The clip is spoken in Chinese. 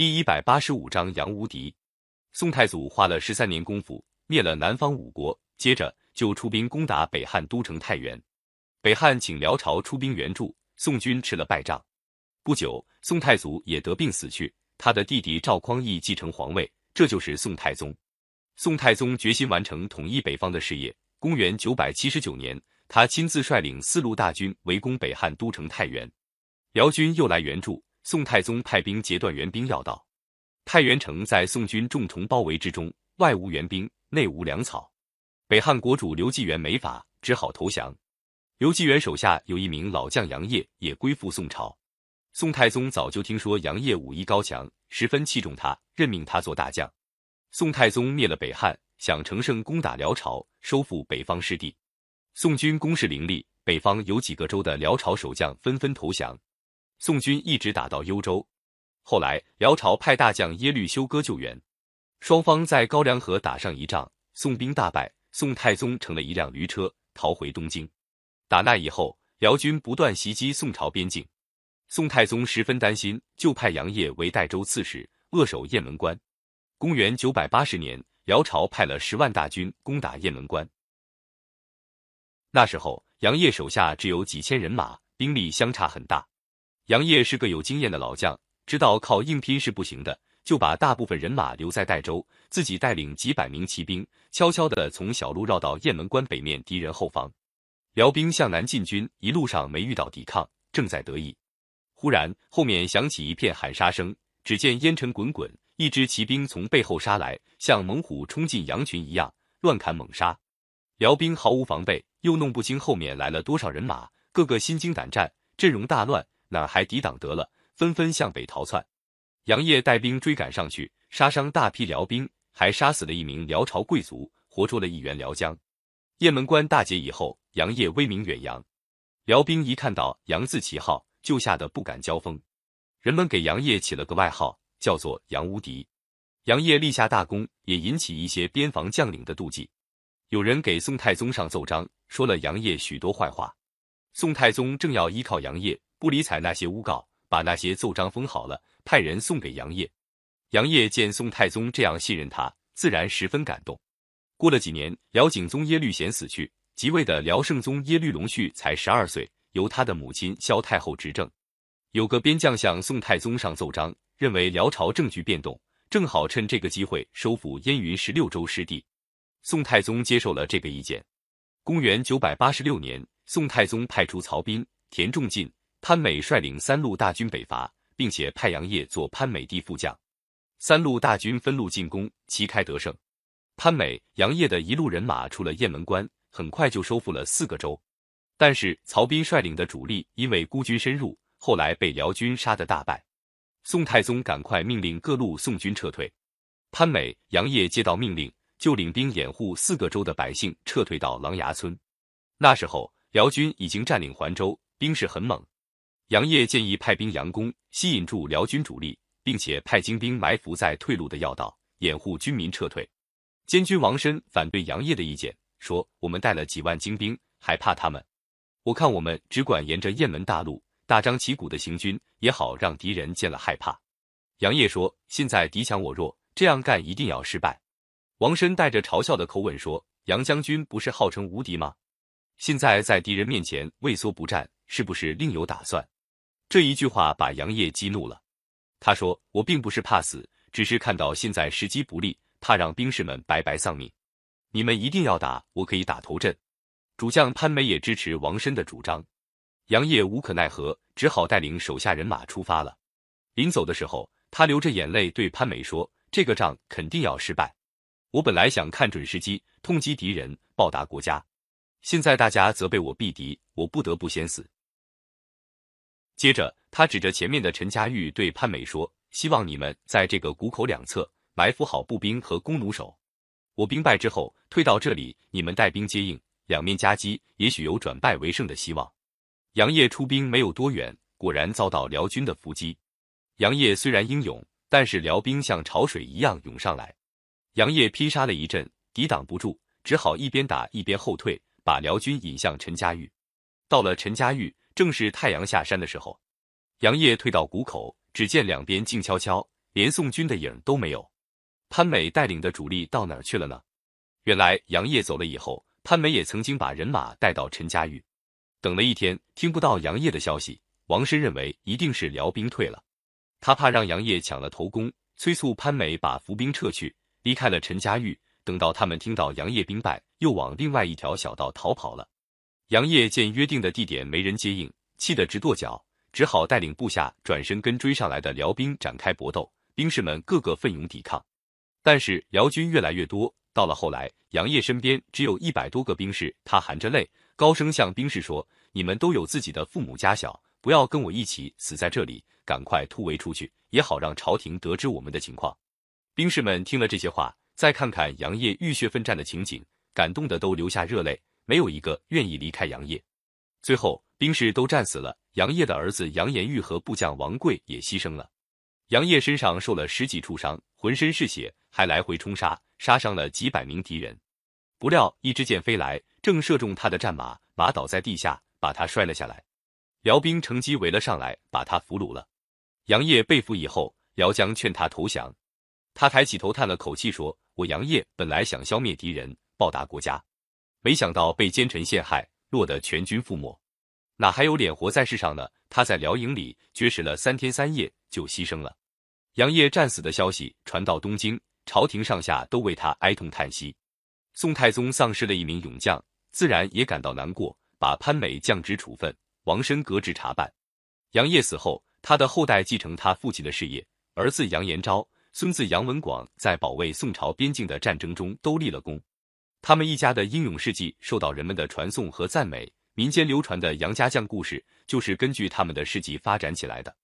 第一百八十五章杨无敌。宋太祖花了十三年功夫灭了南方五国，接着就出兵攻打北汉都城太原。北汉请辽朝出兵援助，宋军吃了败仗。不久，宋太祖也得病死去，他的弟弟赵匡胤继承皇位，这就是宋太宗。宋太宗决心完成统一北方的事业。公元九百七十九年，他亲自率领四路大军围攻北汉都城太原，辽军又来援助。宋太宗派兵截断援兵要道，太原城在宋军重重包围之中，外无援兵，内无粮草。北汉国主刘继元没法，只好投降。刘继元手下有一名老将杨业，也归附宋朝。宋太宗早就听说杨业武艺高强，十分器重他，任命他做大将。宋太宗灭了北汉，想乘胜攻打辽朝，收复北方失地。宋军攻势凌厉，北方有几个州的辽朝守将纷纷投降。宋军一直打到幽州，后来辽朝派大将耶律休哥救援，双方在高梁河打上一仗，宋兵大败，宋太宗乘了一辆驴车逃回东京。打那以后，辽军不断袭击宋朝边境，宋太宗十分担心，就派杨业为代州刺史，扼守雁门关。公元九百八十年，辽朝派了十万大军攻打雁门关，那时候杨业手下只有几千人马，兵力相差很大。杨业是个有经验的老将，知道靠硬拼是不行的，就把大部分人马留在代州，自己带领几百名骑兵，悄悄地从小路绕到雁门关北面敌人后方。辽兵向南进军，一路上没遇到抵抗，正在得意。忽然后面响起一片喊杀声，只见烟尘滚滚，一支骑兵从背后杀来，像猛虎冲进羊群一样乱砍猛杀。辽兵毫无防备，又弄不清后面来了多少人马，个个心惊胆战，阵容大乱。哪还抵挡得了？纷纷向北逃窜。杨业带兵追赶上去，杀伤大批辽兵，还杀死了一名辽朝贵族，活捉了一员辽将。雁门关大捷以后，杨业威名远扬。辽兵一看到杨字旗号，就吓得不敢交锋。人们给杨业起了个外号，叫做杨无敌。杨业立下大功，也引起一些边防将领的妒忌。有人给宋太宗上奏章，说了杨业许多坏话。宋太宗正要依靠杨业。不理睬那些诬告，把那些奏章封好了，派人送给杨业。杨业见宋太宗这样信任他，自然十分感动。过了几年，辽景宗耶律贤死去，即位的辽圣宗耶律隆绪才十二岁，由他的母亲萧太后执政。有个边将向宋太宗上奏章，认为辽朝政局变动，正好趁这个机会收复燕云十六州失地。宋太宗接受了这个意见。公元九百八十六年，宋太宗派出曹彬、田仲进。潘美率领三路大军北伐，并且派杨业做潘美的副将。三路大军分路进攻，旗开得胜。潘美、杨业的一路人马出了雁门关，很快就收复了四个州。但是曹彬率领的主力因为孤军深入，后来被辽军杀得大败。宋太宗赶快命令各路宋军撤退。潘美、杨业接到命令，就领兵掩护四个州的百姓撤退到狼牙村。那时候辽军已经占领环州，兵势很猛。杨业建议派兵佯攻，吸引住辽军主力，并且派精兵埋伏在退路的要道，掩护军民撤退。监军王申反对杨业的意见，说：“我们带了几万精兵，还怕他们？我看我们只管沿着雁门大路大张旗鼓的行军，也好让敌人见了害怕。”杨业说：“现在敌强我弱，这样干一定要失败。”王申带着嘲笑的口吻说：“杨将军不是号称无敌吗？现在在敌人面前畏缩不战，是不是另有打算？”这一句话把杨业激怒了，他说：“我并不是怕死，只是看到现在时机不利，怕让兵士们白白丧命。你们一定要打，我可以打头阵。”主将潘美也支持王申的主张。杨业无可奈何，只好带领手下人马出发了。临走的时候，他流着眼泪对潘美说：“这个仗肯定要失败。我本来想看准时机，痛击敌人，报答国家。现在大家责备我避敌，我不得不先死。”接着，他指着前面的陈家玉对潘美说：“希望你们在这个谷口两侧埋伏好步兵和弓弩手。我兵败之后退到这里，你们带兵接应，两面夹击，也许有转败为胜的希望。”杨业出兵没有多远，果然遭到辽军的伏击。杨业虽然英勇，但是辽兵像潮水一样涌上来，杨业拼杀了一阵，抵挡不住，只好一边打一边后退，把辽军引向陈家峪。到了陈家峪。正是太阳下山的时候，杨业退到谷口，只见两边静悄悄，连宋军的影都没有。潘美带领的主力到哪儿去了呢？原来杨业走了以后，潘美也曾经把人马带到陈家峪，等了一天，听不到杨业的消息。王申认为一定是辽兵退了，他怕让杨业抢了头功，催促潘美把伏兵撤去，离开了陈家峪。等到他们听到杨业兵败，又往另外一条小道逃跑了。杨业见约定的地点没人接应，气得直跺脚，只好带领部下转身跟追上来的辽兵展开搏斗。兵士们个个奋勇抵抗。但是辽军越来越多，到了后来，杨业身边只有一百多个兵士。他含着泪，高声向兵士说：“你们都有自己的父母家小，不要跟我一起死在这里，赶快突围出去，也好让朝廷得知我们的情况。”兵士们听了这些话，再看看杨业浴血奋战的情景，感动的都流下热泪，没有一个愿意离开杨业。最后，兵士都战死了，杨业的儿子杨延玉和部将王贵也牺牲了。杨业身上受了十几处伤，浑身是血，还来回冲杀，杀伤了几百名敌人。不料一支箭飞来，正射中他的战马，马倒在地下，把他摔了下来。辽兵乘机围了上来，把他俘虏了。杨业被俘以后，辽将劝他投降，他抬起头叹了口气说：“我杨业本来想消灭敌人，报答国家，没想到被奸臣陷害，落得全军覆没，哪还有脸活在世上呢？”他在辽营里绝食了三天三夜，就牺牲了。杨业战死的消息传到东京，朝廷上下都为他哀痛叹息。宋太宗丧失了一名勇将，自然也感到难过，把潘美降职处分，王申革职查办。杨业死后，他的后代继承他父亲的事业，儿子杨延昭、孙子杨文广在保卫宋朝边境的战争中都立了功。他们一家的英勇事迹受到人们的传颂和赞美，民间流传的杨家将故事就是根据他们的事迹发展起来的。